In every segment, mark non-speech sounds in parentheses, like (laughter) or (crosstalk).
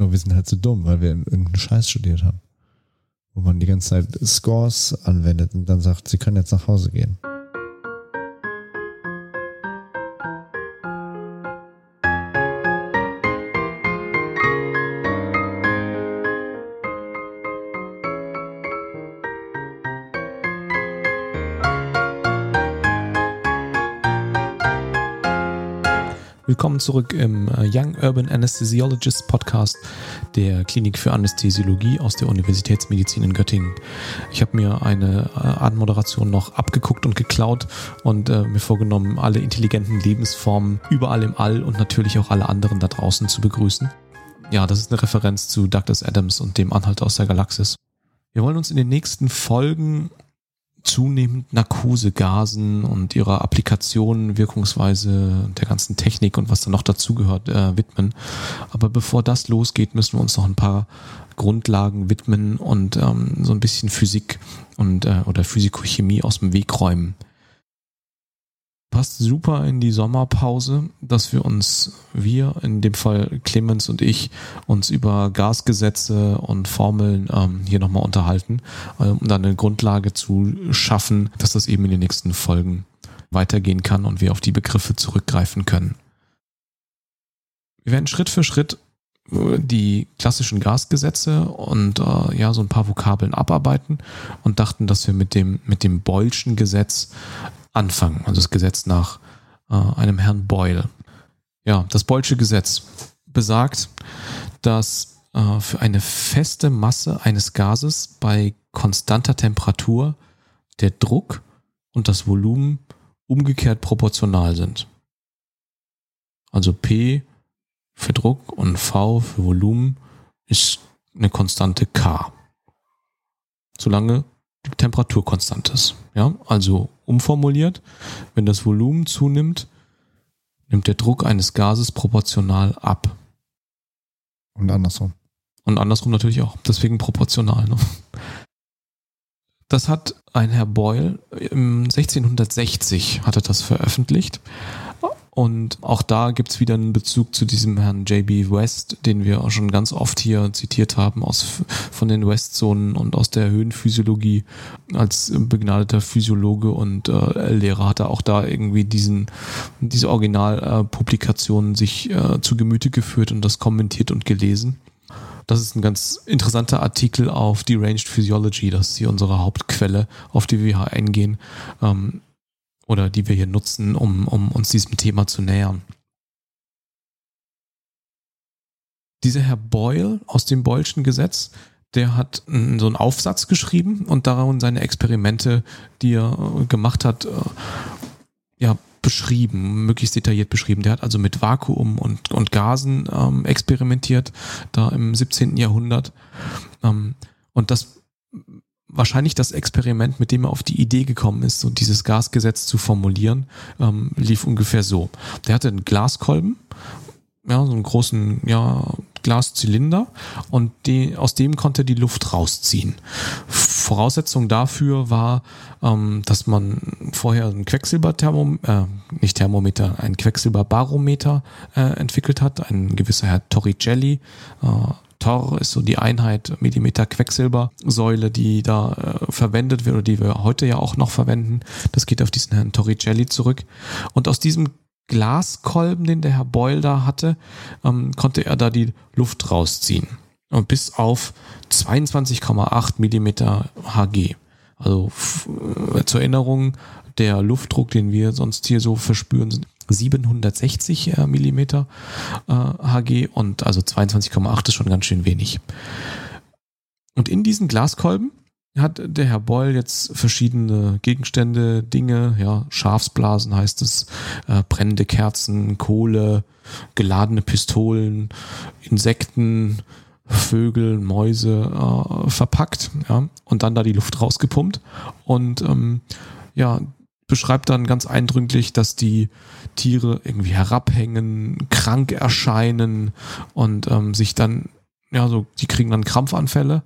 Nur wir sind halt zu so dumm, weil wir irgendeinen Scheiß studiert haben. Wo man die ganze Zeit Scores anwendet und dann sagt, sie können jetzt nach Hause gehen. Willkommen zurück im äh, Young Urban Anesthesiologist Podcast der Klinik für Anästhesiologie aus der Universitätsmedizin in Göttingen. Ich habe mir eine äh, Anmoderation noch abgeguckt und geklaut und äh, mir vorgenommen, alle intelligenten Lebensformen überall im All und natürlich auch alle anderen da draußen zu begrüßen. Ja, das ist eine Referenz zu Douglas Adams und dem Anhalt aus der Galaxis. Wir wollen uns in den nächsten Folgen zunehmend Narkosegasen und ihrer Applikation, Wirkungsweise der ganzen Technik und was da noch dazugehört, äh, widmen. Aber bevor das losgeht, müssen wir uns noch ein paar Grundlagen widmen und ähm, so ein bisschen Physik und äh, oder Physikochemie aus dem Weg räumen passt super in die Sommerpause, dass wir uns, wir, in dem Fall Clemens und ich, uns über Gasgesetze und Formeln ähm, hier nochmal unterhalten, äh, um dann eine Grundlage zu schaffen, dass das eben in den nächsten Folgen weitergehen kann und wir auf die Begriffe zurückgreifen können. Wir werden Schritt für Schritt äh, die klassischen Gasgesetze und äh, ja so ein paar Vokabeln abarbeiten und dachten, dass wir mit dem mit dem Boylschen Gesetz anfangen. Also das Gesetz nach äh, einem Herrn Boyle. Ja, das Boylsche Gesetz besagt, dass äh, für eine feste Masse eines Gases bei konstanter Temperatur der Druck und das Volumen umgekehrt proportional sind. Also P für Druck und V für Volumen ist eine Konstante K. Solange die Temperatur konstant ist. Ja, also umformuliert, wenn das Volumen zunimmt, nimmt der Druck eines Gases proportional ab. Und andersrum. Und andersrum natürlich auch. Deswegen proportional. Ne? Das hat ein Herr Boyle im 1660 hatte das veröffentlicht. Und auch da gibt es wieder einen Bezug zu diesem Herrn J.B. West, den wir auch schon ganz oft hier zitiert haben, aus, von den Westzonen und aus der Höhenphysiologie. Als begnadeter Physiologe und äh, Lehrer hat er auch da irgendwie diesen, diese Originalpublikationen äh, sich äh, zu Gemüte geführt und das kommentiert und gelesen. Das ist ein ganz interessanter Artikel auf Deranged Physiology. Das ist hier unsere Hauptquelle, auf die wir hier eingehen. Ähm, oder die wir hier nutzen, um, um uns diesem Thema zu nähern. Dieser Herr Boyle aus dem Boylschen Gesetz, der hat so einen Aufsatz geschrieben und darin seine Experimente, die er äh, gemacht hat, äh, ja, beschrieben, möglichst detailliert beschrieben. Der hat also mit Vakuum und, und Gasen ähm, experimentiert, da im 17. Jahrhundert. Ähm, und das wahrscheinlich das Experiment, mit dem er auf die Idee gekommen ist, so dieses Gasgesetz zu formulieren, ähm, lief ungefähr so. Der hatte einen Glaskolben, ja, so einen großen, ja, Glaszylinder und die, aus dem konnte er die Luft rausziehen. Voraussetzung dafür war, ähm, dass man vorher ein Quecksilberthermometer, äh, nicht Thermometer, ein Quecksilberbarometer äh, entwickelt hat, ein gewisser Herr Torricelli, äh, Tor ist so die Einheit Millimeter Quecksilbersäule, die da äh, verwendet wird oder die wir heute ja auch noch verwenden. Das geht auf diesen Herrn Torricelli zurück. Und aus diesem Glaskolben, den der Herr Boyle da hatte, ähm, konnte er da die Luft rausziehen. Und bis auf 22,8 Millimeter Hg. Also äh, zur Erinnerung, der Luftdruck, den wir sonst hier so verspüren, 760 äh, Millimeter äh, Hg und also 22,8 ist schon ganz schön wenig. Und in diesen Glaskolben hat der Herr Boyle jetzt verschiedene Gegenstände, Dinge, ja, Schafsblasen heißt es, äh, brennende Kerzen, Kohle, geladene Pistolen, Insekten, Vögel, Mäuse äh, verpackt, ja, und dann da die Luft rausgepumpt. Und ähm, ja, beschreibt dann ganz eindrücklich, dass die Tiere irgendwie herabhängen, krank erscheinen und ähm, sich dann, ja, so, die kriegen dann Krampfanfälle,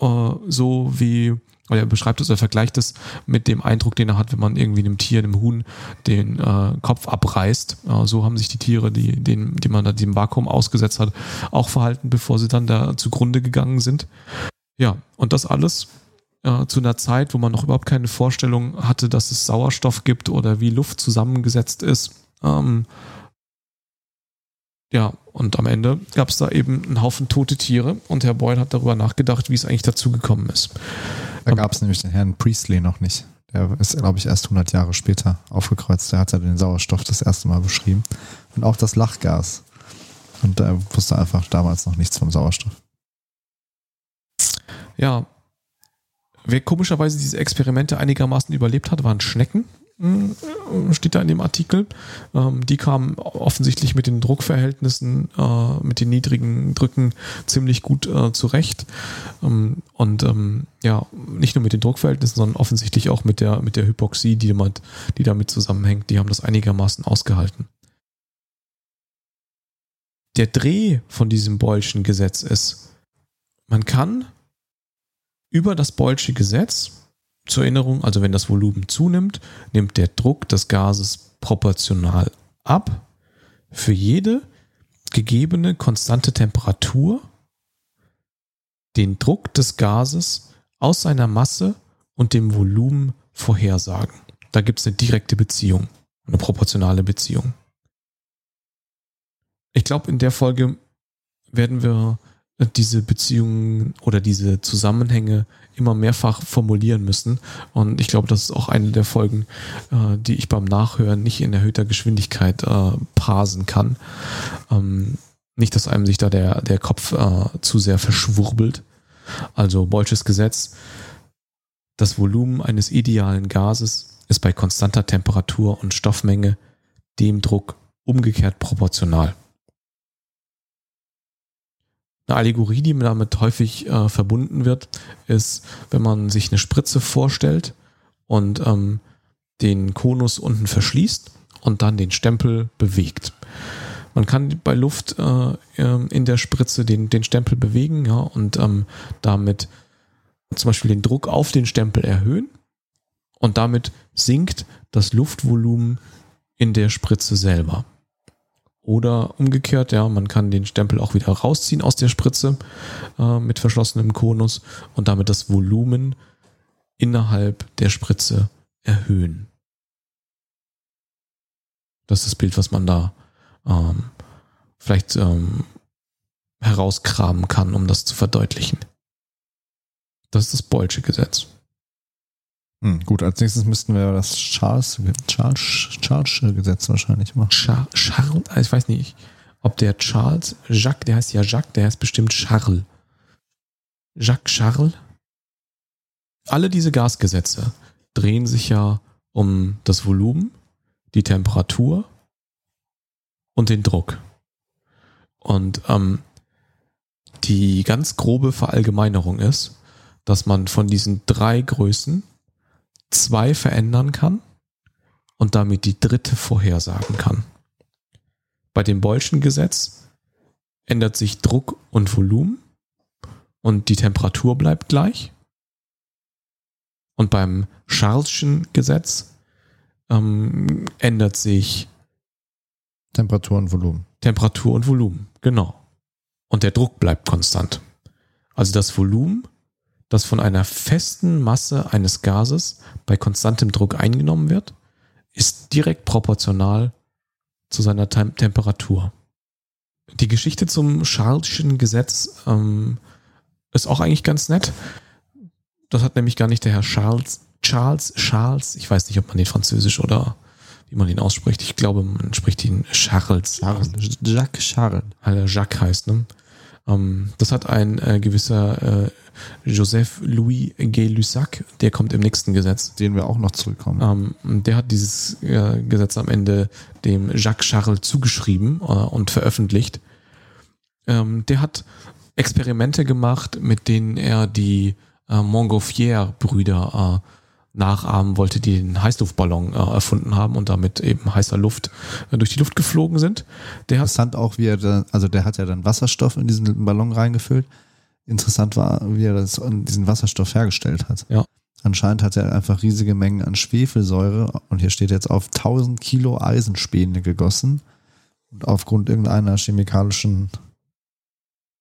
äh, so wie er beschreibt es, er vergleicht es mit dem Eindruck, den er hat, wenn man irgendwie einem Tier, einem Huhn, den äh, Kopf abreißt. Äh, so haben sich die Tiere, die, den, die man da dem Vakuum ausgesetzt hat, auch verhalten, bevor sie dann da zugrunde gegangen sind. Ja, und das alles äh, zu einer Zeit, wo man noch überhaupt keine Vorstellung hatte, dass es Sauerstoff gibt oder wie Luft zusammengesetzt ist. Ähm, ja, und am Ende gab es da eben einen Haufen tote Tiere und Herr Boyle hat darüber nachgedacht, wie es eigentlich dazu gekommen ist. Da gab es nämlich den Herrn Priestley noch nicht. Der ist, glaube ich, erst 100 Jahre später aufgekreuzt. Der hat ja den Sauerstoff das erste Mal beschrieben. Und auch das Lachgas. Und er wusste einfach damals noch nichts vom Sauerstoff. Ja, wer komischerweise diese Experimente einigermaßen überlebt hat, waren Schnecken. Hm, steht da in dem Artikel. Ähm, die kamen offensichtlich mit den Druckverhältnissen, äh, mit den niedrigen Drücken ziemlich gut äh, zurecht. Ähm, und ähm, ja, nicht nur mit den Druckverhältnissen, sondern offensichtlich auch mit der, mit der Hypoxie, die damit, die damit zusammenhängt. Die haben das einigermaßen ausgehalten. Der Dreh von diesem Boylschen Gesetz ist, man kann über das Boylsche Gesetz zur Erinnerung, also wenn das Volumen zunimmt, nimmt der Druck des Gases proportional ab. Für jede gegebene konstante Temperatur den Druck des Gases aus seiner Masse und dem Volumen vorhersagen. Da gibt es eine direkte Beziehung, eine proportionale Beziehung. Ich glaube, in der Folge werden wir diese Beziehungen oder diese Zusammenhänge immer mehrfach formulieren müssen. Und ich glaube, das ist auch eine der Folgen, äh, die ich beim Nachhören nicht in erhöhter Geschwindigkeit äh, parsen kann. Ähm, nicht, dass einem sich da der, der Kopf äh, zu sehr verschwurbelt. Also Bolsches Gesetz, das Volumen eines idealen Gases ist bei konstanter Temperatur und Stoffmenge dem Druck umgekehrt proportional. Eine Allegorie, die damit häufig äh, verbunden wird, ist, wenn man sich eine Spritze vorstellt und ähm, den Konus unten verschließt und dann den Stempel bewegt. Man kann bei Luft äh, ähm, in der Spritze den, den Stempel bewegen ja, und ähm, damit zum Beispiel den Druck auf den Stempel erhöhen und damit sinkt das Luftvolumen in der Spritze selber. Oder umgekehrt, ja, man kann den Stempel auch wieder rausziehen aus der Spritze äh, mit verschlossenem Konus und damit das Volumen innerhalb der Spritze erhöhen. Das ist das Bild, was man da ähm, vielleicht ähm, herauskramen kann, um das zu verdeutlichen. Das ist das Boylsche Gesetz. Hm, gut, als nächstes müssten wir das Charles, Charles, Charles Gesetz wahrscheinlich machen. Char Charles, ah, ich weiß nicht, ob der Charles, Jacques, der heißt ja Jacques, der heißt bestimmt Charles. Jacques Charles. Alle diese Gasgesetze drehen sich ja um das Volumen, die Temperatur und den Druck. Und ähm, die ganz grobe Verallgemeinerung ist, dass man von diesen drei Größen zwei verändern kann und damit die dritte vorhersagen kann. Bei dem Boylschen Gesetz ändert sich Druck und Volumen und die Temperatur bleibt gleich. Und beim Charleschen Gesetz ähm, ändert sich Temperatur und Volumen. Temperatur und Volumen, genau. Und der Druck bleibt konstant. Also das Volumen das von einer festen Masse eines Gases bei konstantem Druck eingenommen wird, ist direkt proportional zu seiner Tem Temperatur. Die Geschichte zum Charleschen Gesetz ähm, ist auch eigentlich ganz nett. Das hat nämlich gar nicht der Herr Charles, Charles, Charles, ich weiß nicht, ob man den französisch oder wie man ihn ausspricht. Ich glaube, man spricht ihn Charles. Charles. Jacques Charles. Weil er Jacques heißt, ne? Ähm, das hat ein äh, gewisser äh, Joseph Louis Gay-Lussac, der kommt im nächsten Gesetz. Den wir auch noch zurückkommen. Ähm, der hat dieses äh, Gesetz am Ende dem Jacques Charles zugeschrieben äh, und veröffentlicht. Ähm, der hat Experimente gemacht, mit denen er die Montgolfier-Brüder äh, nachahmen wollte, die den Heißluftballon äh, erfunden haben und damit eben heißer Luft äh, durch die Luft geflogen sind. Der Interessant auch, wie er da, also der hat ja dann Wasserstoff in diesen Ballon reingefüllt interessant war, wie er das, diesen Wasserstoff hergestellt hat. Ja. Anscheinend hat er einfach riesige Mengen an Schwefelsäure und hier steht jetzt auf 1000 Kilo Eisenspäne gegossen und aufgrund irgendeiner chemikalischen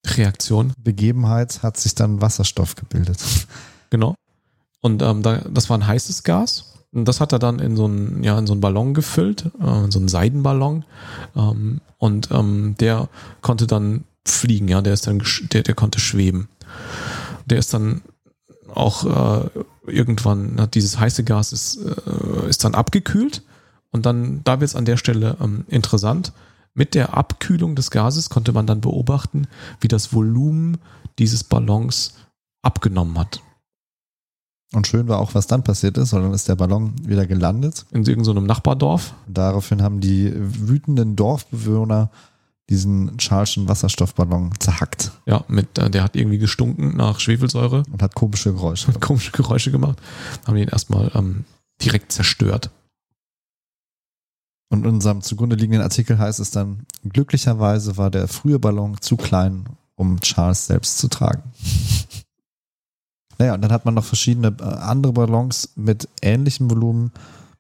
Reaktion. Begebenheit hat sich dann Wasserstoff gebildet. Genau. Und ähm, da, das war ein heißes Gas. Und das hat er dann in so einen, ja, in so einen Ballon gefüllt, äh, in so einen Seidenballon. Ähm, und ähm, der konnte dann fliegen, ja, der ist dann, der, der konnte schweben. Der ist dann auch äh, irgendwann, na, dieses heiße Gas ist, äh, ist dann abgekühlt. Und dann, da wird es an der Stelle ähm, interessant. Mit der Abkühlung des Gases konnte man dann beobachten, wie das Volumen dieses Ballons abgenommen hat. Und schön war auch, was dann passiert ist, weil dann ist der Ballon wieder gelandet. In irgendeinem Nachbardorf. Und daraufhin haben die wütenden Dorfbewohner diesen Charleston Wasserstoffballon zerhackt. Ja, mit, äh, der hat irgendwie gestunken nach Schwefelsäure. Und hat komische Geräusche. Hat komische Geräusche gemacht. Haben ihn erstmal ähm, direkt zerstört. Und in unserem zugrunde liegenden Artikel heißt es dann, glücklicherweise war der frühe Ballon zu klein, um Charles selbst zu tragen. Naja, und dann hat man noch verschiedene äh, andere Ballons mit ähnlichem Volumen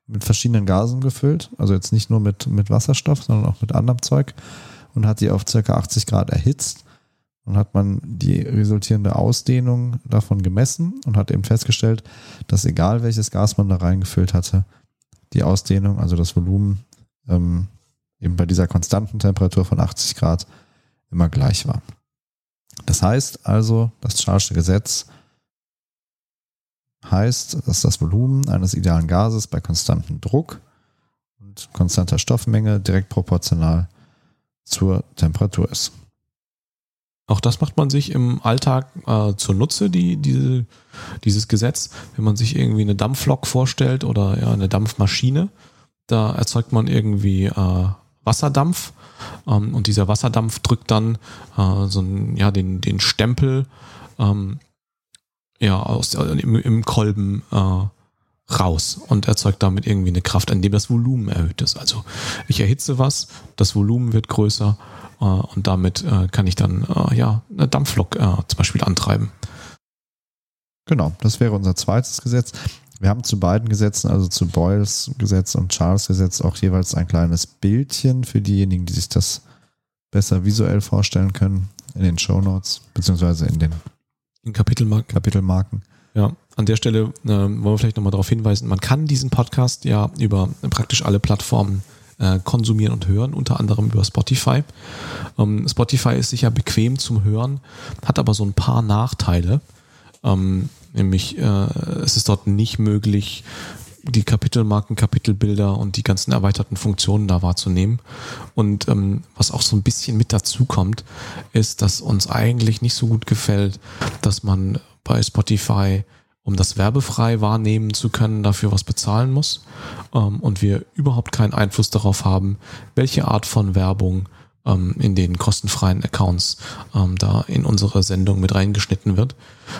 mit verschiedenen Gasen gefüllt. Also jetzt nicht nur mit, mit Wasserstoff, sondern auch mit anderem Zeug. Und hat die auf circa 80 Grad erhitzt. Und hat man die resultierende Ausdehnung davon gemessen und hat eben festgestellt, dass egal welches Gas man da reingefüllt hatte, die Ausdehnung, also das Volumen, ähm, eben bei dieser konstanten Temperatur von 80 Grad immer gleich war. Das heißt also, das Charlesche Gesetz heißt, dass das Volumen eines idealen Gases bei konstantem Druck und konstanter Stoffmenge direkt proportional zur Temperatur ist. Auch das macht man sich im Alltag äh, zunutze, die, diese, dieses Gesetz. Wenn man sich irgendwie eine Dampflok vorstellt oder ja, eine Dampfmaschine, da erzeugt man irgendwie äh, Wasserdampf ähm, und dieser Wasserdampf drückt dann äh, so ein, ja, den, den Stempel ähm, ja, aus, äh, im, im Kolben äh, raus und erzeugt damit irgendwie eine Kraft, indem das Volumen erhöht ist. Also ich erhitze was, das Volumen wird größer äh, und damit äh, kann ich dann äh, ja eine Dampflok äh, zum Beispiel antreiben. Genau, das wäre unser zweites Gesetz. Wir haben zu beiden Gesetzen, also zu Boyles Gesetz und Charles Gesetz, auch jeweils ein kleines Bildchen für diejenigen, die sich das besser visuell vorstellen können, in den Show Notes, beziehungsweise in den in Kapitelmarken. Kapitelmarken. Ja, an der Stelle äh, wollen wir vielleicht nochmal darauf hinweisen, man kann diesen Podcast ja über praktisch alle Plattformen äh, konsumieren und hören, unter anderem über Spotify. Ähm, Spotify ist sicher bequem zum Hören, hat aber so ein paar Nachteile. Ähm, Nämlich äh, es ist dort nicht möglich, die Kapitelmarken, Kapitelbilder und die ganzen erweiterten Funktionen da wahrzunehmen. Und ähm, was auch so ein bisschen mit dazu kommt, ist, dass uns eigentlich nicht so gut gefällt, dass man bei Spotify, um das werbefrei wahrnehmen zu können, dafür was bezahlen muss. Ähm, und wir überhaupt keinen Einfluss darauf haben, welche Art von Werbung ähm, in den kostenfreien Accounts ähm, da in unsere Sendung mit reingeschnitten wird.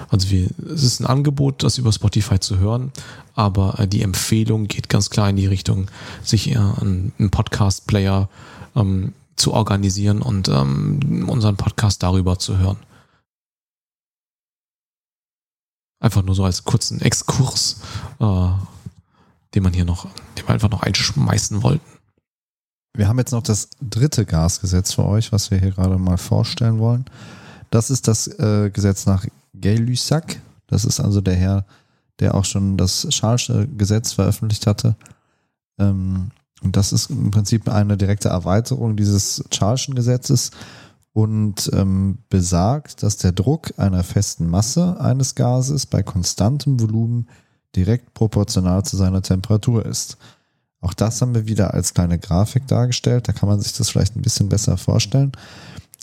Also wir, es ist ein Angebot, das über Spotify zu hören, aber äh, die Empfehlung geht ganz klar in die Richtung, sich einen, einen Podcast-Player ähm, zu organisieren und ähm, unseren Podcast darüber zu hören. Einfach nur so als kurzen Exkurs, äh, den man hier noch, den wir einfach noch einschmeißen wollten. Wir haben jetzt noch das dritte Gasgesetz für euch, was wir hier gerade mal vorstellen wollen. Das ist das äh, Gesetz nach Gay-Lussac. Das ist also der Herr, der auch schon das Schalsche Gesetz veröffentlicht hatte. Ähm, und das ist im Prinzip eine direkte Erweiterung dieses Charleschen Gesetzes und ähm, besagt, dass der Druck einer festen Masse eines Gases bei konstantem Volumen direkt proportional zu seiner Temperatur ist. Auch das haben wir wieder als kleine Grafik dargestellt. Da kann man sich das vielleicht ein bisschen besser vorstellen.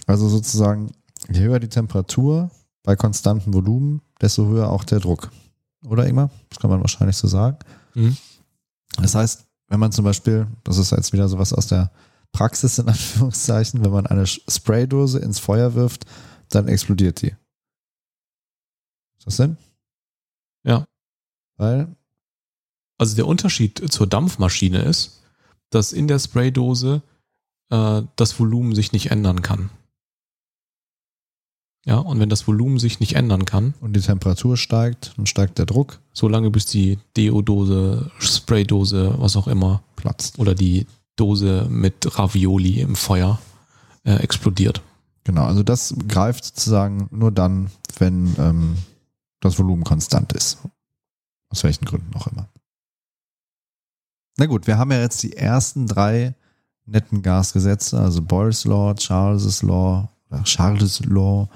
Also sozusagen, je höher die Temperatur bei konstantem Volumen, desto höher auch der Druck. Oder immer? Das kann man wahrscheinlich so sagen. Mhm. Das heißt, wenn man zum Beispiel, das ist jetzt wieder sowas aus der Praxis in (laughs) Anführungszeichen, wenn man eine Spraydose ins Feuer wirft, dann explodiert die. Ist das Sinn? Ja. Weil also der Unterschied zur Dampfmaschine ist, dass in der Spraydose äh, das Volumen sich nicht ändern kann. Ja, und wenn das Volumen sich nicht ändern kann, Und die Temperatur steigt, dann steigt der Druck, solange bis die Deodose, Spraydose, was auch immer, platzt. oder die Dose mit Ravioli im Feuer äh, explodiert. Genau, also das greift sozusagen nur dann, wenn ähm, das Volumen konstant ist. Aus welchen Gründen auch immer. Na gut, wir haben ja jetzt die ersten drei netten Gasgesetze, also Boyle's Law, Charles' Law, Charles' Law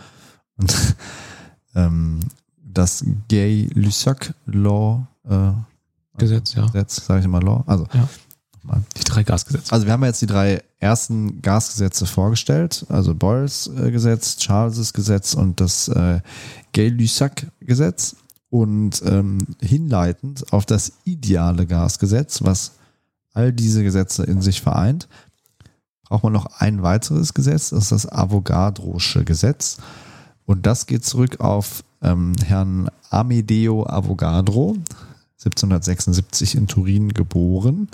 und (laughs) ähm, das Gay-Lussac Law äh, Gesetz, ja. Gesetz, sage ich immer Law. Also Ja. nochmal. Die drei Gasgesetze. Also wir haben ja jetzt die drei ersten Gasgesetze vorgestellt, also Boyles äh, Gesetz, Charles Gesetz und das äh, Gay-Lussac-Gesetz. Und ähm, hinleitend auf das ideale Gasgesetz, was all diese Gesetze in sich vereint, braucht man noch ein weiteres Gesetz, das ist das Avogadrosche Gesetz. Und das geht zurück auf ähm, Herrn Amedeo Avogadro, 1776 in Turin geboren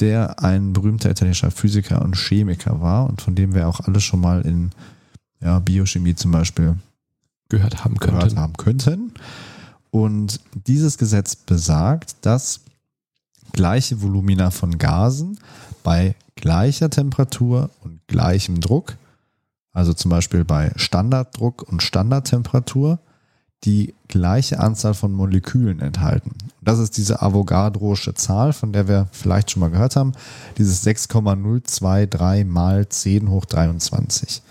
der ein berühmter italienischer Physiker und Chemiker war und von dem wir auch alle schon mal in ja, Biochemie zum Beispiel Gehört haben gehört könnten. haben könnten. Und dieses Gesetz besagt, dass gleiche Volumina von Gasen bei gleicher Temperatur und gleichem Druck, also zum Beispiel bei Standarddruck und Standardtemperatur, die gleiche Anzahl von Molekülen enthalten. Das ist diese Avogadrosche Zahl, von der wir vielleicht schon mal gehört haben, dieses 6,023 mal 10 hoch 23.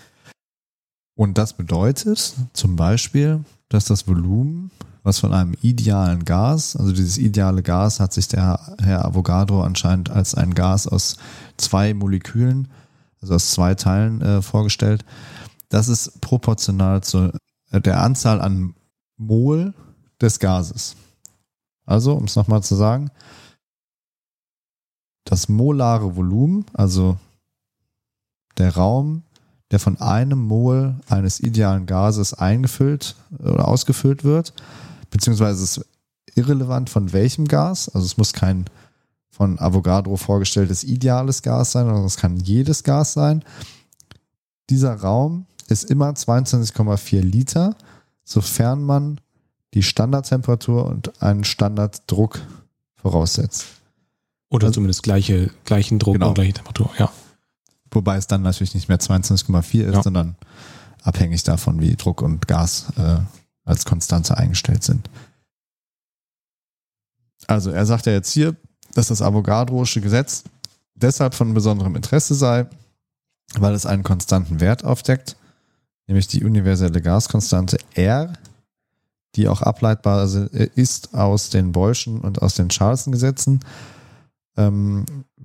Und das bedeutet zum Beispiel, dass das Volumen, was von einem idealen Gas, also dieses ideale Gas hat sich der Herr Avogadro anscheinend als ein Gas aus zwei Molekülen, also aus zwei Teilen äh, vorgestellt, das ist proportional zu äh, der Anzahl an Mol des Gases. Also, um es nochmal zu sagen, das molare Volumen, also der Raum, der von einem Mol eines idealen Gases eingefüllt oder ausgefüllt wird, beziehungsweise es ist irrelevant von welchem Gas, also es muss kein von Avogadro vorgestelltes ideales Gas sein, sondern es kann jedes Gas sein. Dieser Raum ist immer 22,4 Liter, sofern man die Standardtemperatur und einen Standarddruck voraussetzt. Oder Also- zumindest gleiche, gleichen Druck Genau. und gleiche Temperatur. Ja. Wobei es dann natürlich nicht mehr 22,4 ist, Ja. sondern abhängig davon, wie Druck und Gas äh, als Konstante eingestellt sind. Also er sagt ja jetzt hier, dass das Avogadrosche Gesetz deshalb von besonderem Interesse sei, weil es einen konstanten Wert aufdeckt, nämlich die universelle Gaskonstante R, die auch ableitbar ist aus den Boyle'schen und aus den Charleston-Gesetzen, ähm,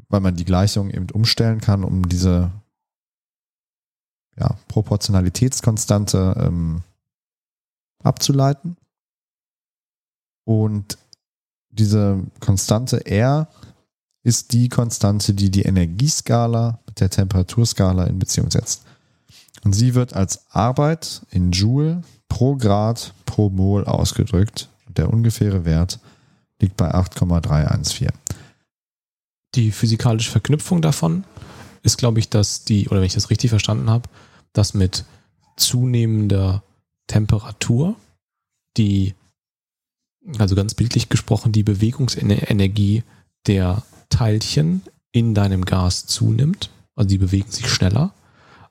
weil man die Gleichung eben umstellen kann, um diese ja, Proportionalitätskonstante ähm, abzuleiten. Und diese Konstante R ist die Konstante, die die Energieskala mit der Temperaturskala in Beziehung setzt. Und sie wird als Arbeit in Joule pro Grad pro Mol ausgedrückt. Der ungefähre Wert liegt bei 8,314. Die physikalische Verknüpfung davon ist, glaube ich, dass die, oder wenn ich das richtig verstanden habe, dass mit zunehmender Temperatur die, also ganz bildlich gesprochen, die Bewegungsenergie der Teilchen in deinem Gas zunimmt. Also die bewegen sich schneller,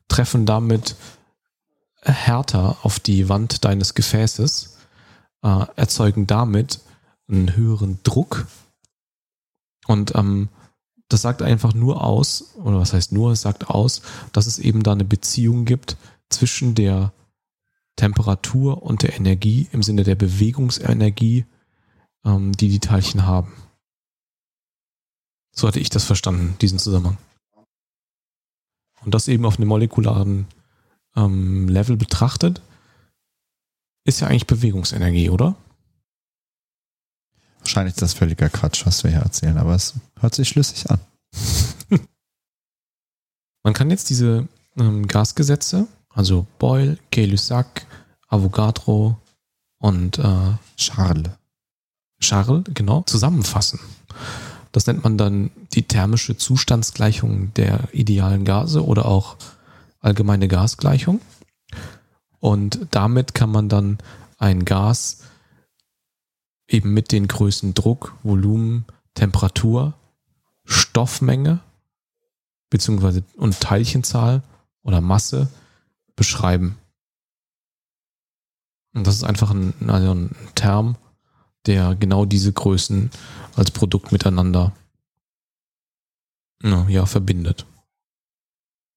treffen damit härter auf die Wand deines Gefäßes, äh, erzeugen damit einen höheren Druck und ähm, das sagt einfach nur aus, oder was heißt nur, es sagt aus, dass es eben da eine Beziehung gibt zwischen der Temperatur und der Energie im Sinne der Bewegungsenergie, ähm, die die Teilchen haben. So hatte ich das verstanden, diesen Zusammenhang. Und das eben auf einem molekularen ähm, Level betrachtet, ist ja eigentlich Bewegungsenergie, oder? Wahrscheinlich ist das völliger Quatsch, was wir hier erzählen, aber es hört sich schlüssig an. (laughs) Man kann jetzt diese ähm, Gasgesetze, also Boyle, Gay-Lussac, Avogadro und äh, Charles. Charles, genau, zusammenfassen. Das nennt man dann die thermische Zustandsgleichung der idealen Gase oder auch allgemeine Gasgleichung. Und damit kann man dann ein Gas eben mit den Größen Druck, Volumen, Temperatur, Stoffmenge beziehungsweise und Teilchenzahl oder Masse beschreiben. Und das ist einfach ein, also ein Term, der genau diese Größen als Produkt miteinander ja, verbindet.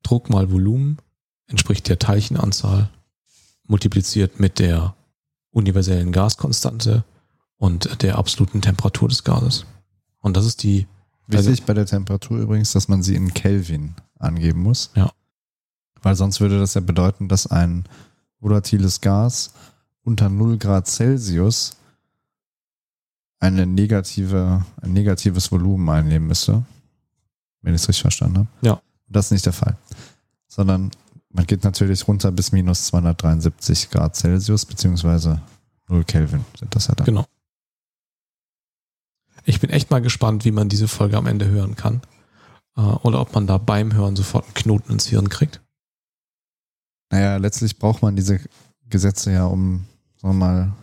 Druck mal Volumen entspricht der Teilchenanzahl multipliziert mit der universellen Gaskonstante und der absoluten Temperatur des Gases. Und das ist die. Wichtig bei der Temperatur übrigens, dass man sie in Kelvin angeben muss. Ja. Weil sonst würde das ja bedeuten, dass ein volatiles Gas unter 0 Grad Celsius eine negative, ein negatives Volumen einnehmen müsste. Wenn ich es richtig verstanden habe. Ja. Das ist nicht der Fall. Sondern man geht natürlich runter bis minus 273 Grad Celsius, beziehungsweise 0 Kelvin sind das ja dann. Genau. Ich bin echt mal gespannt, wie man diese Folge am Ende hören kann. Äh, oder ob man da beim Hören sofort einen Knoten ins Hirn kriegt. Naja, letztlich braucht man diese Gesetze ja, um, sagen wir mal,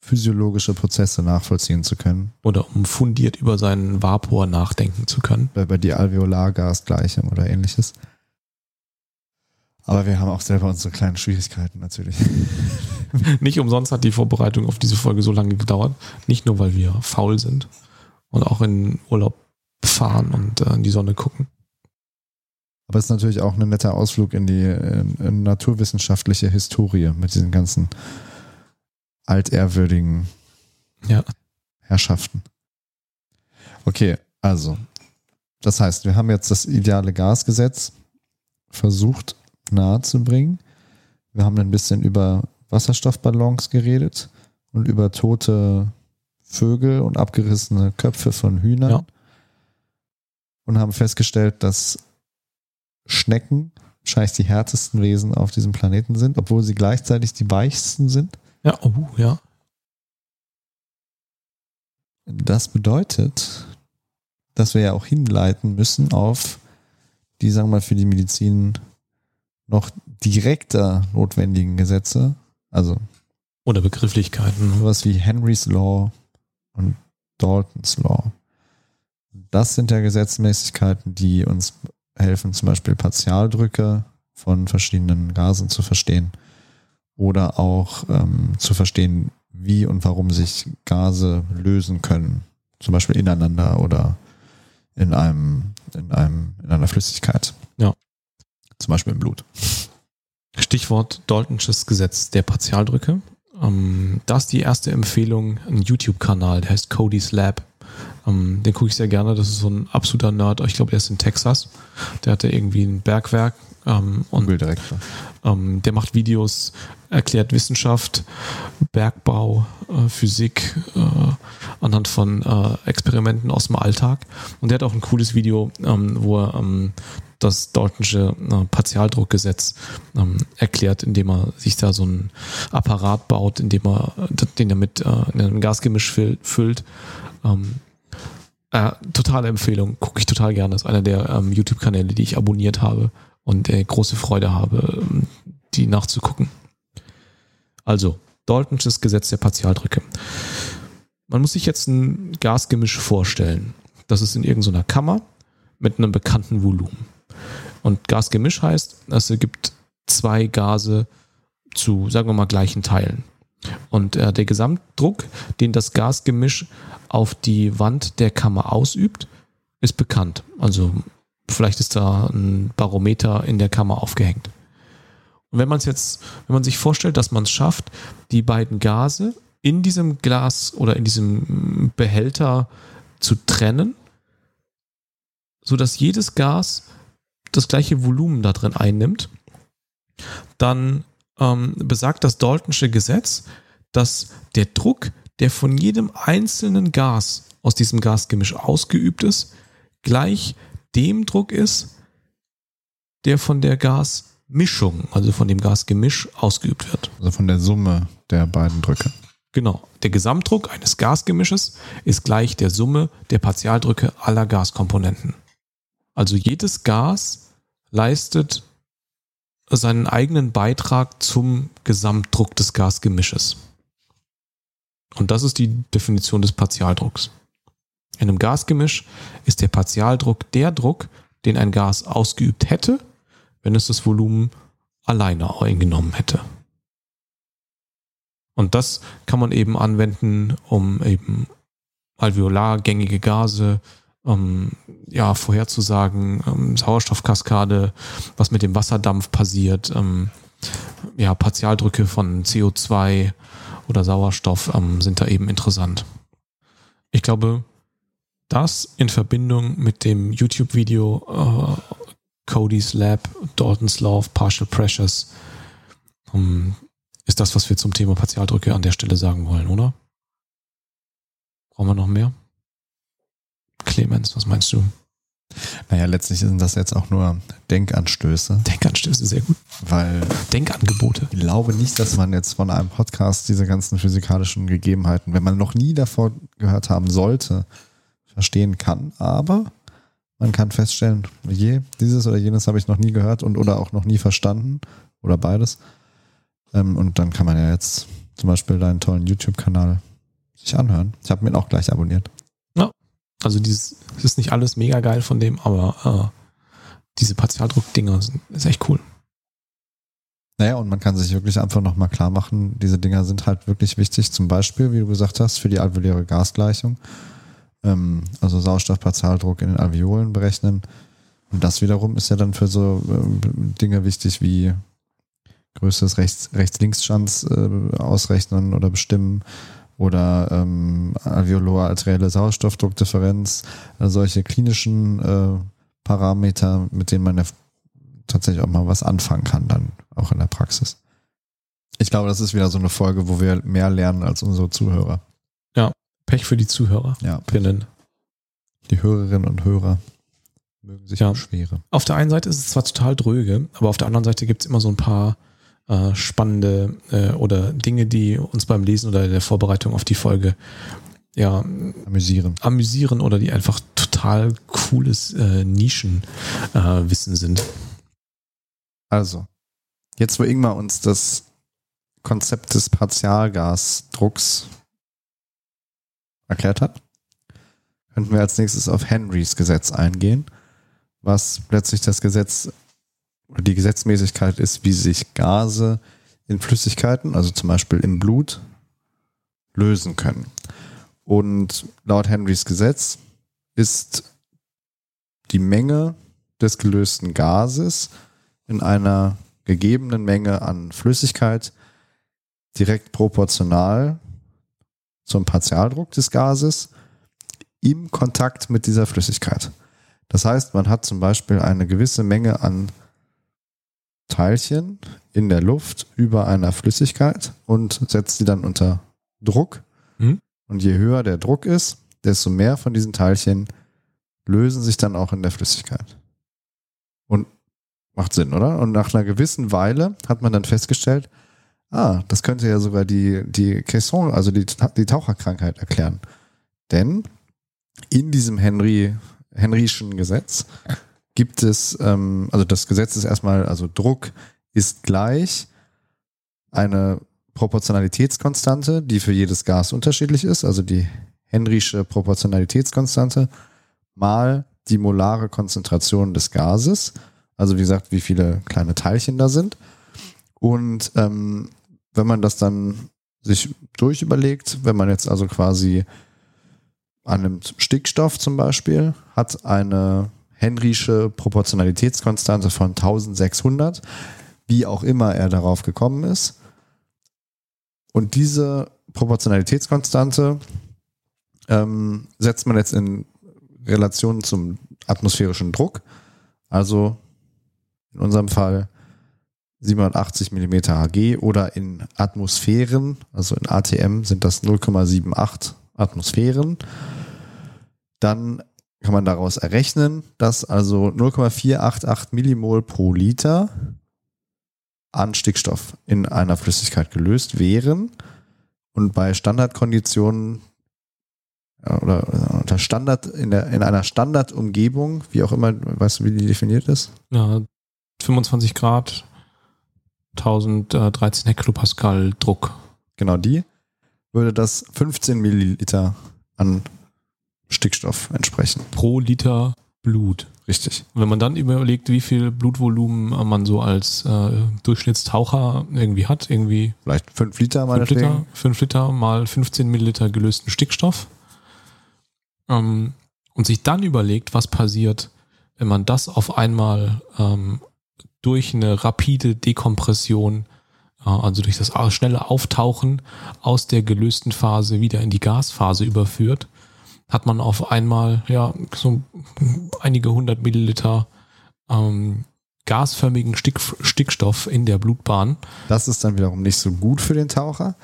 physiologische Prozesse nachvollziehen zu können. Oder um fundiert über seinen Vapor nachdenken zu können. Bei, bei die Alveolargasgleichung oder ähnliches. Aber wir haben auch selber unsere kleinen Schwierigkeiten natürlich. (laughs) Nicht umsonst hat die Vorbereitung auf diese Folge so lange gedauert. Nicht nur, weil wir faul sind und auch in Urlaub fahren und äh, in die Sonne gucken. Aber es ist natürlich auch ein netter Ausflug in die in, in naturwissenschaftliche Historie mit diesen ganzen altehrwürdigen ja. Herrschaften. Okay, also, das heißt, wir haben jetzt das ideale Gasgesetz versucht nahezubringen. Wir haben ein bisschen über Wasserstoffballons geredet und über tote Vögel und abgerissene Köpfe von Hühnern. Ja. Und haben festgestellt, dass Schnecken wahrscheinlich die härtesten Wesen auf diesem Planeten sind, obwohl sie gleichzeitig die weichsten sind. Ja, oh, ja. Das bedeutet, dass wir ja auch hinleiten müssen auf die, sagen wir mal, für die Medizin noch direkter notwendigen Gesetze, also oder Begrifflichkeiten. Sowas wie Henry's Law und Dalton's Law. Das sind ja Gesetzmäßigkeiten, die uns helfen, zum Beispiel Partialdrücke von verschiedenen Gasen zu verstehen oder auch ähm, zu verstehen, wie und warum sich Gase lösen können, zum Beispiel ineinander oder in einem, in einem, in einer Flüssigkeit. Ja. Zum Beispiel im Blut. Stichwort Daltonsches Gesetz der Partialdrücke. Ähm, da ist die erste Empfehlung ein YouTube-Kanal, der heißt Cody's Lab. Ähm, den gucke ich sehr gerne. Das ist so ein absoluter Nerd. Ich glaube, der ist in Texas. Der hatte irgendwie ein Bergwerk. Ähm, und Bilddirektor. Ähm, der macht Videos, erklärt Wissenschaft, Bergbau, äh, Physik äh, anhand von äh, Experimenten aus dem Alltag. Und der hat auch ein cooles Video, ähm, wo er ähm, das Daltonsche äh, Partialdruckgesetz ähm, erklärt, indem er sich da so einen Apparat baut, indem er den er mit äh, einem Gasgemisch füllt. Ähm, äh, totale Empfehlung, gucke ich total gerne. Das ist einer der ähm, YouTube-Kanäle, die ich abonniert habe und äh, große Freude habe, ähm, die nachzugucken. Also, Daltonsches Gesetz der Partialdrücke. Man muss sich jetzt ein Gasgemisch vorstellen. Das ist in irgendeiner Kammer mit einem bekannten Volumen. Und Gasgemisch heißt, es gibt zwei Gase zu, sagen wir mal, gleichen Teilen. Und äh, der Gesamtdruck, den das Gasgemisch auf die Wand der Kammer ausübt, ist bekannt. Also vielleicht ist da ein Barometer in der Kammer aufgehängt. Und wenn man es jetzt, wenn man sich vorstellt, dass man es schafft, die beiden Gase in diesem Glas oder in diesem Behälter zu trennen, so dass jedes Gas das gleiche Volumen da drin einnimmt, dann ähm, besagt das Daltonsche Gesetz, dass der Druck, der von jedem einzelnen Gas aus diesem Gasgemisch ausgeübt ist, gleich dem Druck ist, der von der Gasmischung, also von dem Gasgemisch ausgeübt wird. Also von der Summe der beiden Drücke. Genau. Der Gesamtdruck eines Gasgemisches ist gleich der Summe der Partialdrücke aller Gaskomponenten. Also jedes Gas leistet seinen eigenen Beitrag zum Gesamtdruck des Gasgemisches. Und das ist die Definition des Partialdrucks. In einem Gasgemisch ist der Partialdruck der Druck, den ein Gas ausgeübt hätte, wenn es das Volumen alleine eingenommen hätte. Und das kann man eben anwenden, um eben alveolargängige Gase ähm, ja, vorherzusagen, ähm, Sauerstoffkaskade, was mit dem Wasserdampf passiert, ähm, ja, Partialdrücke von CO2 oder Sauerstoff ähm, sind da eben interessant. Ich glaube, das in Verbindung mit dem YouTube-Video äh, Cody's Lab, Dalton's Law of Partial Pressures um, ist das, was wir zum Thema Partialdrücke an der Stelle sagen wollen, oder? Brauchen wir noch mehr? Clemens, was meinst du? Naja, letztlich sind das jetzt auch nur Denkanstöße. Denkanstöße, sehr gut. Weil Denkangebote. Ich glaube nicht, dass man jetzt von einem Podcast diese ganzen physikalischen Gegebenheiten, wenn man noch nie davor gehört haben sollte, verstehen kann. Aber man kann feststellen, je, dieses oder jenes habe ich noch nie gehört und oder auch noch nie verstanden oder beides. Ähm, und dann kann man ja jetzt zum Beispiel deinen tollen YouTube-Kanal sich anhören. Ich habe mir auch gleich abonniert. Also dieses es ist nicht alles mega geil von dem, aber äh, diese Partialdruck-Dinger sind ist echt cool. Naja, und man kann sich wirklich einfach nochmal klar machen, diese Dinger sind halt wirklich wichtig, zum Beispiel, wie du gesagt hast, für die alveoläre Gasgleichung ähm, also Sauerstoffpartialdruck in den Alveolen berechnen. Und das wiederum ist ja dann für so äh, Dinge wichtig wie Größe des Rechts-Links-Schands äh, ausrechnen oder bestimmen oder ähm, alveolar-arterielle Sauerstoffdruckdifferenz, also solche klinischen äh, Parameter, mit denen man ja tatsächlich auch mal was anfangen kann, dann auch in der Praxis. Ich glaube, das ist wieder so eine Folge, wo wir mehr lernen als unsere Zuhörer. Ja, Pech für die Zuhörer. Ja, Pinnen. Die Hörerinnen und Hörer mögen sich ja. beschweren. Auf der einen Seite ist es zwar total dröge, aber auf der anderen Seite gibt es immer so ein paar äh, spannende äh, oder Dinge, die uns beim Lesen oder der Vorbereitung auf die Folge ja amüsieren. Amüsieren oder die einfach total cooles äh, Nischenwissen äh, sind. Also, jetzt wo Ingmar uns das Konzept des Partialgasdrucks erklärt hat, könnten wir als nächstes auf Henrys Gesetz eingehen, was letztlich das Gesetz die Gesetzmäßigkeit ist, wie sich Gase in Flüssigkeiten, also zum Beispiel im Blut, lösen können. Und laut Henrys Gesetz ist die Menge des gelösten Gases in einer gegebenen Menge an Flüssigkeit direkt proportional zum Partialdruck des Gases im Kontakt mit dieser Flüssigkeit. Das heißt, man hat zum Beispiel eine gewisse Menge an Teilchen in der Luft über einer Flüssigkeit und setzt sie dann unter Druck. Mhm. Und je höher der Druck ist, desto mehr von diesen Teilchen lösen sich dann auch in der Flüssigkeit. Und macht Sinn, oder? Und nach einer gewissen Weile hat man dann festgestellt, ah, das könnte ja sogar die, die Caisson, also die, die Taucherkrankheit erklären. Denn in diesem Henry, Henryschen Gesetz gibt es, ähm, also das Gesetz ist erstmal, also Druck ist gleich eine Proportionalitätskonstante, die für jedes Gas unterschiedlich ist, also die Henrysche Proportionalitätskonstante mal die molare Konzentration des Gases, also wie gesagt, wie viele kleine Teilchen da sind. Und ähm, wenn man das dann sich durchüberlegt, wenn man jetzt also quasi annimmt Stickstoff zum Beispiel, hat eine Henrysche Proportionalitätskonstante von 1600, wie auch immer er darauf gekommen ist. Und diese Proportionalitätskonstante ähm, setzt man jetzt in Relation zum atmosphärischen Druck. Also in unserem Fall 780 mm Hg oder in Atmosphären, also in ATM sind das 0,78 Atmosphären. Dann kann man daraus errechnen, dass also 0,488 Millimol pro Liter an Stickstoff in einer Flüssigkeit gelöst wären und bei Standardkonditionen oder unter Standard in, der, in einer Standardumgebung, wie auch immer, weißt du, wie die definiert ist? Ja, 25 Grad 1013 Hektopascal Druck. Genau die würde das 15 Milliliter an Stickstoff entsprechen. Pro Liter Blut. Richtig. Und wenn man dann überlegt, wie viel Blutvolumen man so als äh, Durchschnittstaucher irgendwie hat, irgendwie Vielleicht 5 Liter 5 Liter, 5 Liter mal 15 Milliliter gelösten Stickstoff. Ähm, und sich dann überlegt, was passiert, wenn man das auf einmal ähm, durch eine rapide Dekompression, äh, also durch das schnelle Auftauchen aus der gelösten Phase wieder in die Gasphase überführt, hat man auf einmal ja so einige hundert Milliliter ähm, gasförmigen Stick, Stickstoff in der Blutbahn. Das ist dann wiederum nicht so gut für den Taucher.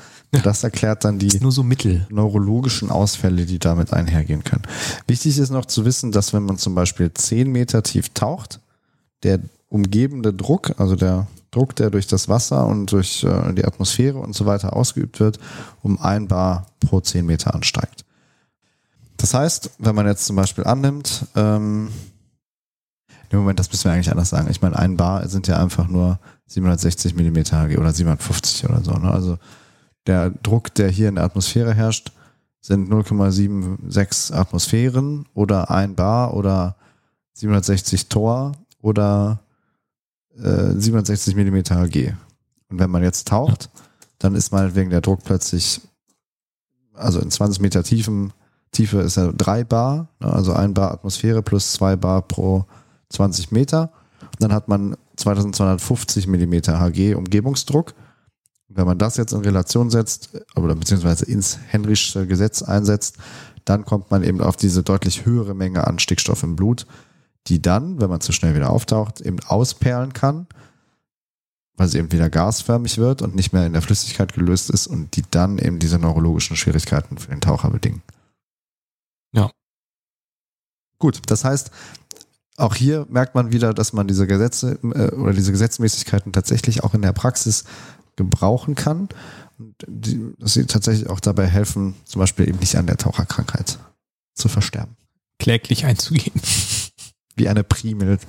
Das erklärt dann die (laughs) nur so Mittel. neurologischen Ausfälle, die damit einhergehen können. Wichtig ist noch zu wissen, dass wenn man zum Beispiel 10 Meter tief taucht, der umgebende Druck, also der Druck, der durch das Wasser und durch äh, die Atmosphäre und so weiter ausgeübt wird, um ein Bar pro 10 Meter ansteigt. Das heißt, wenn man jetzt zum Beispiel annimmt, ähm, im Moment, das müssen wir eigentlich anders sagen. Ich meine, ein Bar sind ja einfach nur 760 Millimeter Hg oder 750 oder so. Ne? Also der Druck, der hier in der Atmosphäre herrscht, sind 0,76 Atmosphären oder ein Bar oder 760 Tor oder äh, 760 Millimeter Hg. Und wenn man jetzt taucht, dann ist meinetwegen der Druck plötzlich, also in 20 Meter Tiefen, Tiefe ist ja 3 Bar, ne? also ein Bar Atmosphäre plus 2 Bar pro 20 Meter. Und dann hat man 2250 Millimeter Hg Umgebungsdruck. Wenn man das jetzt in Relation setzt, oder beziehungsweise ins Henry'sche Gesetz einsetzt, dann kommt man eben auf diese deutlich höhere Menge an Stickstoff im Blut, die dann, wenn man zu schnell wieder auftaucht, eben ausperlen kann, weil sie eben wieder gasförmig wird und nicht mehr in der Flüssigkeit gelöst ist und die dann eben diese neurologischen Schwierigkeiten für den Taucher bedingen. Gut, das heißt, auch hier merkt man wieder, dass man diese Gesetze äh, oder diese Gesetzmäßigkeiten tatsächlich auch in der Praxis gebrauchen kann. Und die, dass sie tatsächlich auch dabei helfen, zum Beispiel eben nicht an der Taucherkrankheit zu versterben. Kläglich einzugehen. Wie eine Primel. (laughs)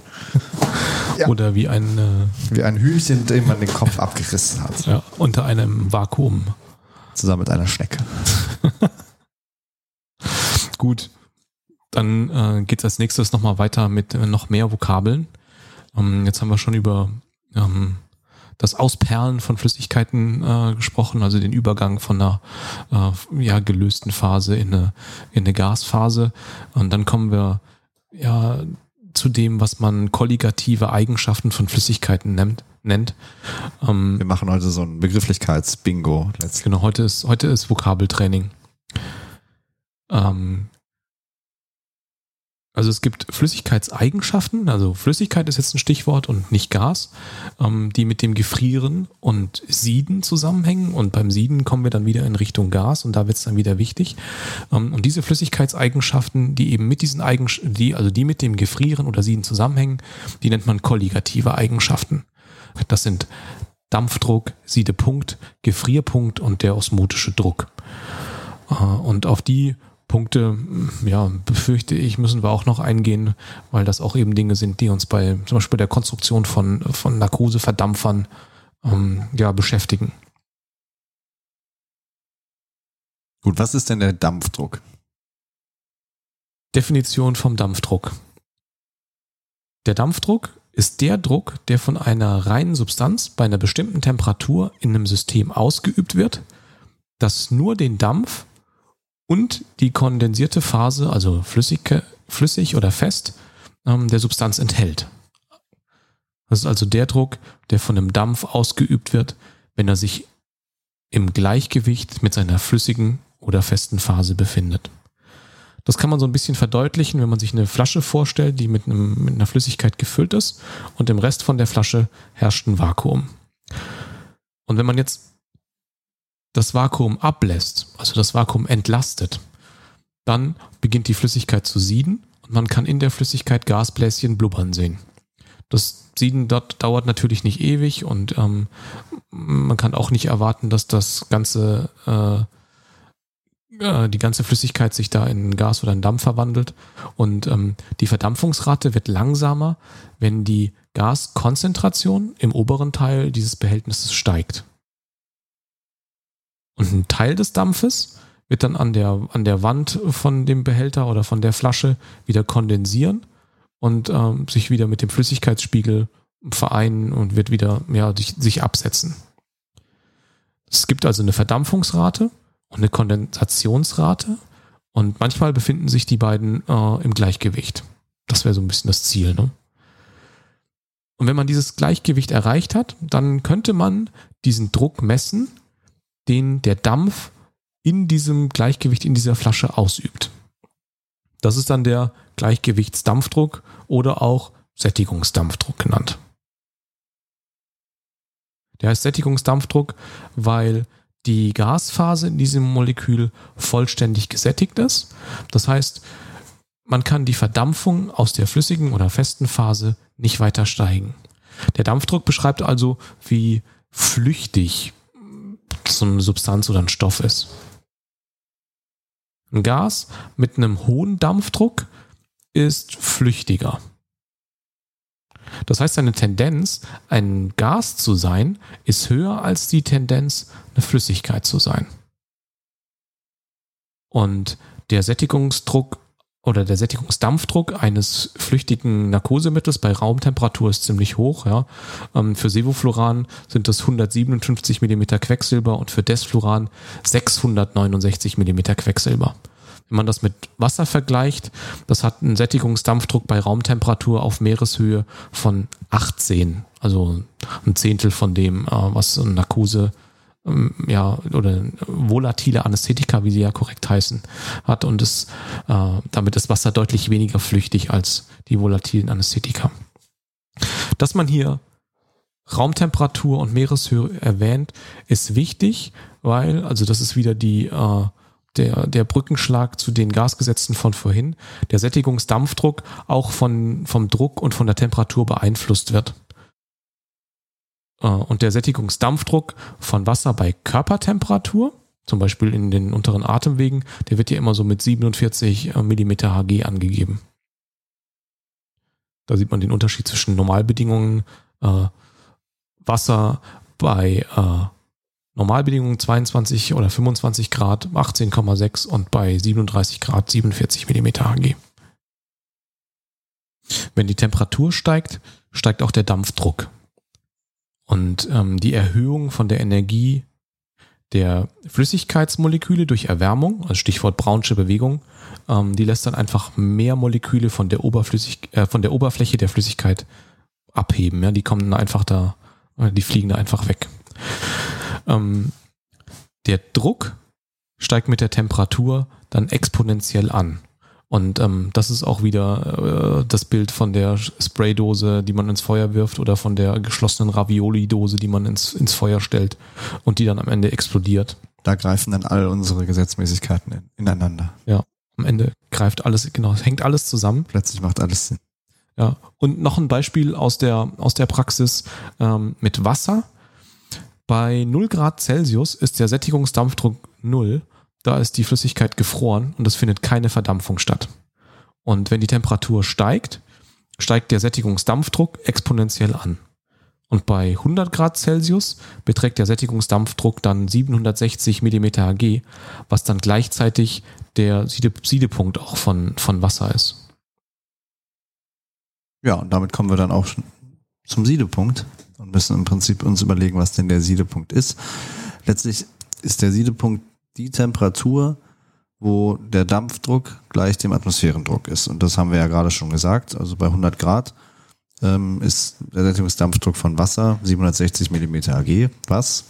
Ja. Oder wie ein, äh, Wie ein Hühnchen, dem man den Kopf abgerissen hat. ja, unter einem Vakuum. Zusammen mit einer Schnecke. (laughs) Gut. Dann äh, geht es als nächstes nochmal weiter mit äh, noch mehr Vokabeln. Ähm, jetzt haben wir schon über ähm, das Ausperlen von Flüssigkeiten äh, gesprochen, also den Übergang von einer äh, ja, gelösten Phase in eine, in eine Gasphase. Und dann kommen wir ja zu dem, was man kolligative Eigenschaften von Flüssigkeiten nennt. nennt. Ähm, Wir machen heute so ein Begrifflichkeits-Bingo. Genau, heute ist, heute ist Vokabeltraining. Ähm, also es gibt Flüssigkeitseigenschaften, also Flüssigkeit ist jetzt ein Stichwort und nicht Gas, ähm, die mit dem Gefrieren und Sieden zusammenhängen. Und beim Sieden kommen wir dann wieder in Richtung Gas und da wird es dann wieder wichtig. Ähm, und diese Flüssigkeitseigenschaften, die eben mit diesen Eigenschaften, die, also die mit dem Gefrieren oder Sieden zusammenhängen, die nennt man kolligative Eigenschaften. Das sind Dampfdruck, Siedepunkt, Gefrierpunkt und der osmotische Druck. Äh, Und auf die Punkte, ja, befürchte ich, müssen wir auch noch eingehen, weil das auch eben Dinge sind, die uns bei zum Beispiel der Konstruktion von, von Narkoseverdampfern ähm, ja, beschäftigen. Gut, was ist denn der Dampfdruck? Definition vom Dampfdruck. Der Dampfdruck ist der Druck, der von einer reinen Substanz bei einer bestimmten Temperatur in einem System ausgeübt wird, das nur den Dampf und die kondensierte Phase, also flüssig, flüssig oder fest, ähm, der Substanz enthält. Das ist also der Druck, der von einem Dampf ausgeübt wird, wenn er sich im Gleichgewicht mit seiner flüssigen oder festen Phase befindet. Das kann man so ein bisschen verdeutlichen, wenn man sich eine Flasche vorstellt, die mit, einem, mit einer Flüssigkeit gefüllt ist und im Rest von der Flasche herrscht ein Vakuum. Und wenn man jetzt das Vakuum ablässt, also das Vakuum entlastet, dann beginnt die Flüssigkeit zu sieden und man kann in der Flüssigkeit Gasbläschen blubbern sehen. Das Sieden dort dauert natürlich nicht ewig und ähm, man kann auch nicht erwarten, dass das Ganze äh, äh, die ganze Flüssigkeit sich da in Gas oder in Dampf verwandelt. Und ähm, die Verdampfungsrate wird langsamer, wenn die Gaskonzentration im oberen Teil dieses Behältnisses steigt. Und ein Teil des Dampfes wird dann an der, an der Wand von dem Behälter oder von der Flasche wieder kondensieren und ähm, sich wieder mit dem Flüssigkeitsspiegel vereinen und wird wieder ja, sich, sich absetzen. Es gibt also eine Verdampfungsrate und eine Kondensationsrate und manchmal befinden sich die beiden äh, im Gleichgewicht. Das wäre so ein bisschen das Ziel. Ne? Und wenn man dieses Gleichgewicht erreicht hat, dann könnte man diesen Druck messen, den der Dampf in diesem Gleichgewicht in dieser Flasche ausübt. Das ist dann der Gleichgewichtsdampfdruck oder auch Sättigungsdampfdruck genannt. Der heißt Sättigungsdampfdruck, weil die Gasphase in diesem Molekül vollständig gesättigt ist. Das heißt, man kann die Verdampfung aus der flüssigen oder festen Phase nicht weiter steigen. Der Dampfdruck beschreibt also, wie flüchtig so eine Substanz oder ein Stoff ist. Ein Gas mit einem hohen Dampfdruck ist flüchtiger. Das heißt, seine Tendenz, ein Gas zu sein, ist höher als die Tendenz, eine Flüssigkeit zu sein. Und der Sättigungsdruck oder der Sättigungsdampfdruck eines flüchtigen Narkosemittels bei Raumtemperatur ist ziemlich hoch. Ja. Ähm, für Sevofluran sind das 157 mm Quecksilber und für Desfluran 669 mm Quecksilber. Wenn man das mit Wasser vergleicht, das hat einen Sättigungsdampfdruck bei Raumtemperatur auf Meereshöhe von 18, also ein Zehntel von dem, äh, was eine Narkose ja, oder volatile Anästhetika, wie sie ja korrekt heißen, hat. Und es, äh, damit ist Wasser deutlich weniger flüchtig als die volatilen Anästhetika. Dass man hier Raumtemperatur und Meereshöhe erwähnt, ist wichtig, weil, also das ist wieder die äh, der, der Brückenschlag zu den Gasgesetzen von vorhin, der Sättigungsdampfdruck auch von, vom Druck und von der Temperatur beeinflusst wird. Äh, und der Sättigungsdampfdruck von Wasser bei Körpertemperatur, zum Beispiel in den unteren Atemwegen, der wird ja immer so mit 47 äh, mm Hg angegeben. Da sieht man den Unterschied zwischen Normalbedingungen, äh, Wasser bei äh, Normalbedingungen 22 oder 25 Grad 18,6 und bei 37 Grad 47 mm Hg. Wenn die Temperatur steigt, steigt auch der Dampfdruck. Und ähm, die Erhöhung von der Energie der Flüssigkeitsmoleküle durch Erwärmung, also Stichwort Brownsche Bewegung, ähm, die lässt dann einfach mehr Moleküle von der, Oberflüssig äh, von der Oberfläche der Flüssigkeit abheben. Ja? Die kommen einfach da, äh, die fliegen da einfach weg. Ähm, der Druck steigt mit der Temperatur dann exponentiell an. Und ähm, das ist auch wieder äh, das Bild von der Spraydose, die man ins Feuer wirft oder von der geschlossenen Ravioli-Dose, die man ins, ins Feuer stellt und die dann am Ende explodiert. Da greifen dann all unsere Gesetzmäßigkeiten in, ineinander. Ja, am Ende greift alles, genau, hängt alles zusammen. Plötzlich macht alles Sinn. Ja, und noch ein Beispiel aus der, aus der Praxis ähm, mit Wasser. Bei 0 Grad Celsius ist der Sättigungsdampfdruck 0. Da ist die Flüssigkeit gefroren und es findet keine Verdampfung statt. Und wenn die Temperatur steigt, steigt der Sättigungsdampfdruck exponentiell an. Und bei 100 Grad Celsius beträgt der Sättigungsdampfdruck dann 760 mm Hg, was dann gleichzeitig der Siedepunkt auch von, von Wasser ist. Ja, und damit kommen wir dann auch zum Siedepunkt und müssen im Prinzip uns überlegen, was denn der Siedepunkt ist. Letztlich ist der Siedepunkt die Temperatur, wo der Dampfdruck gleich dem Atmosphärendruck ist. Und das haben wir ja gerade schon gesagt. Also bei 100 Grad ähm, ist der Sättigungsdampfdruck von Wasser 760 mm Hg, was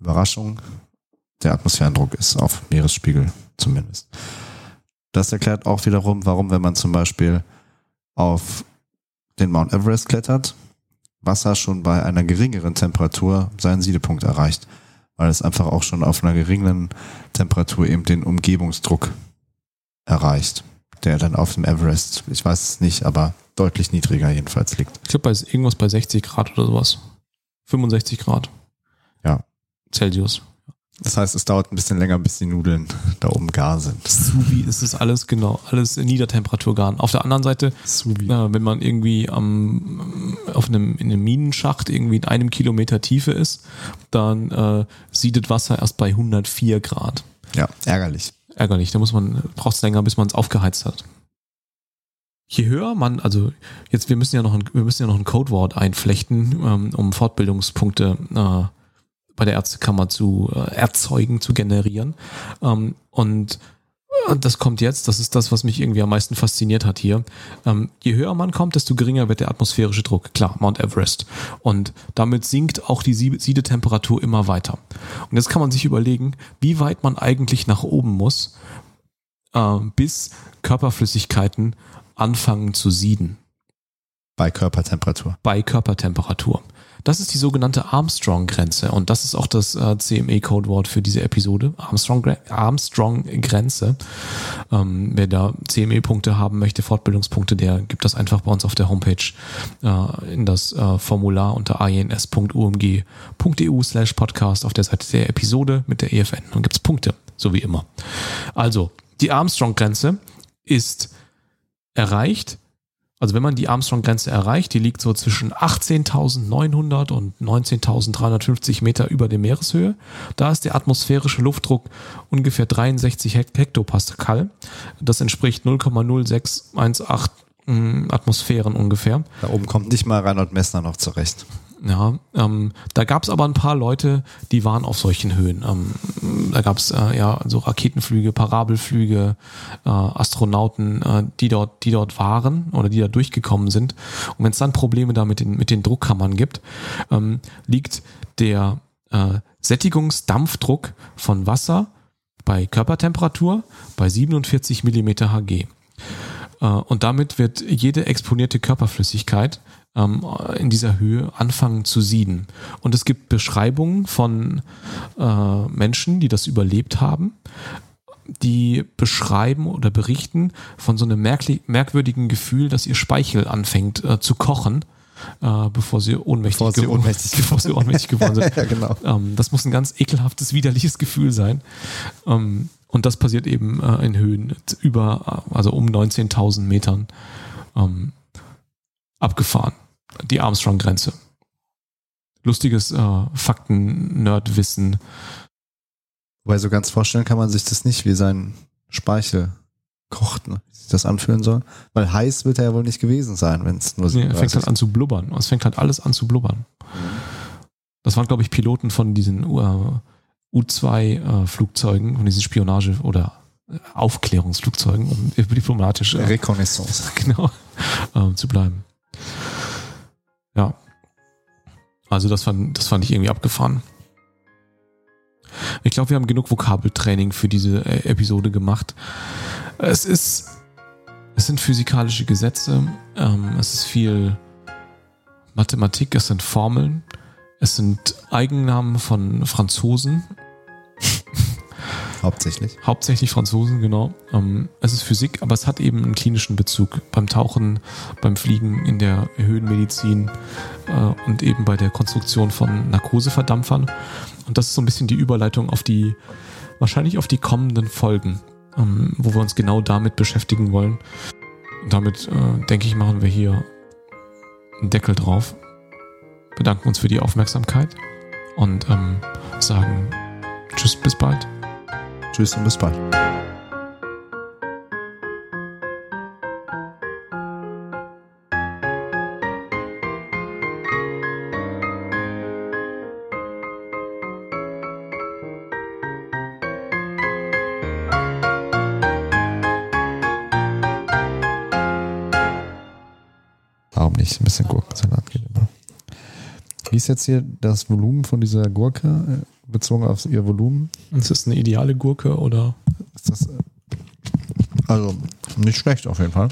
Überraschung der Atmosphärendruck ist, auf Meeresspiegel zumindest. Das erklärt auch wiederum, warum, wenn man zum Beispiel auf den Mount Everest klettert, Wasser schon bei einer geringeren Temperatur seinen Siedepunkt erreicht, weil es einfach auch schon auf einer geringen Temperatur eben den Umgebungsdruck erreicht, der dann auf dem Everest, ich weiß es nicht, aber deutlich niedriger jedenfalls liegt. Ich glaube, bei irgendwas bei 60 Grad oder sowas. 65 Grad. Ja. Celsius. Das heißt, es dauert ein bisschen länger, bis die Nudeln da oben gar sind. Subi ist es alles, genau, alles Niedertemperaturgarn. Auf der anderen Seite, Subi. äh, wenn man irgendwie am, auf einem, in einem Minenschacht irgendwie in einem Kilometer Tiefe ist, dann äh, siedet Wasser erst bei 104 Grad. Ja, ärgerlich. Ärgerlich, da muss man, braucht es länger, bis man es aufgeheizt hat. Je höher man, also jetzt, wir müssen ja noch ein, wir müssen ja noch ein Codewort einflechten, ähm, um Fortbildungspunkte äh, bei der Ärztekammer zu äh, erzeugen, zu generieren. Ähm, und äh, das kommt jetzt, das ist das, was mich irgendwie am meisten fasziniert hat hier. Ähm, je höher man kommt, desto geringer wird der atmosphärische Druck. Klar, Mount Everest. Und damit sinkt auch die Sie- Siedetemperatur immer weiter. Und jetzt kann man sich überlegen, wie weit man eigentlich nach oben muss, äh, bis Körperflüssigkeiten anfangen zu sieden Bei Körpertemperatur. bei Körpertemperatur. Das ist die sogenannte Armstrong-Grenze und das ist auch das äh, CME-Codewort für diese Episode. Armstrong-Grenze. Armstrong -Grenze. ähm, wer da CME-Punkte haben möchte, Fortbildungspunkte, der gibt das einfach bei uns auf der Homepage äh, in das äh, Formular unter ins.umg.eu slash podcast auf der Seite der Episode mit der EFN. Dann gibt's Punkte, so wie immer. Also, die Armstrong-Grenze ist erreicht, also wenn man die Armstrong-Grenze erreicht, die liegt so zwischen 18.900 und 19.350 Meter über der Meereshöhe. Da ist der atmosphärische Luftdruck ungefähr 63 Hekt- Hektopascal. Das entspricht 0,0618 mm, Atmosphären ungefähr. Da oben kommt nicht mal Reinhold Messner noch zurecht. Ja, ähm, da gab es aber ein paar Leute, die waren auf solchen Höhen. Ähm, da gab es äh, ja so Raketenflüge, Parabelflüge, äh, Astronauten, äh, die dort, die dort waren oder die da durchgekommen sind. Und wenn es dann Probleme da mit den, mit den Druckkammern gibt, ähm, liegt der äh, Sättigungsdampfdruck von Wasser bei Körpertemperatur bei 47 Millimeter Hg. Und damit wird jede exponierte Körperflüssigkeit ähm, in dieser Höhe anfangen zu sieden. Und es gibt Beschreibungen von äh, Menschen, die das überlebt haben, die beschreiben oder berichten von so einem merkwürdigen Gefühl, dass ihr Speichel anfängt äh, zu kochen, äh, bevor sie ohnmächtig, Bevor sie ohnmächtig (laughs) bevor sie ohnmächtig geworden sind. (laughs) ja, genau. Ähm, das muss ein ganz ekelhaftes, widerliches Gefühl sein. Ähm, und das passiert eben äh, in Höhen über, also um 19.000 Metern ähm, abgefahren. Die Armstrong-Grenze. Lustiges äh, Fakten-Nerd-Wissen. Wobei so ganz vorstellen kann man sich das nicht, wie sein Speichel kocht, ne? wie sich das anfühlen soll. Weil heiß wird er ja wohl nicht gewesen sein, wenn es nur Nee, er fängt 37 halt an zu blubbern. Es fängt halt alles an zu blubbern. Das waren, glaube ich, Piloten von diesen uh, U-2-Flugzeugen, von diesen Spionage- oder äh, Aufklärungsflugzeugen, um diplomatisch äh, Reconnaissance. (laughs) genau, ähm, zu bleiben. Ja. Also das fand, das fand ich irgendwie abgefahren. Ich glaube, wir haben genug Vokabeltraining für diese äh, Episode gemacht. Es ist, es sind physikalische Gesetze, ähm, es ist viel Mathematik, es sind Formeln, es sind Eigennamen von Franzosen, Hauptsächlich. Hauptsächlich Franzosen, genau. Ähm, es ist Physik, aber es hat eben einen klinischen Bezug. Beim Tauchen, beim Fliegen, in der Höhenmedizin äh, und eben bei der Konstruktion von Narkoseverdampfern. Und das ist so ein bisschen die Überleitung auf die, wahrscheinlich auf die kommenden Folgen, ähm, wo wir uns genau damit beschäftigen wollen. Und damit, äh, denke ich, machen wir hier einen Deckel drauf. Bedanken uns für die Aufmerksamkeit und ähm, sagen Tschüss, bis bald. Tschüss und bis bald. Warum nicht? Ein bisschen Gurkensalat geht immer. Wie ist jetzt hier das Volumen von dieser Gurke bezogen auf ihr Volumen? Ist das eine ideale Gurke oder Ist das, äh, also nicht schlecht auf jeden Fall.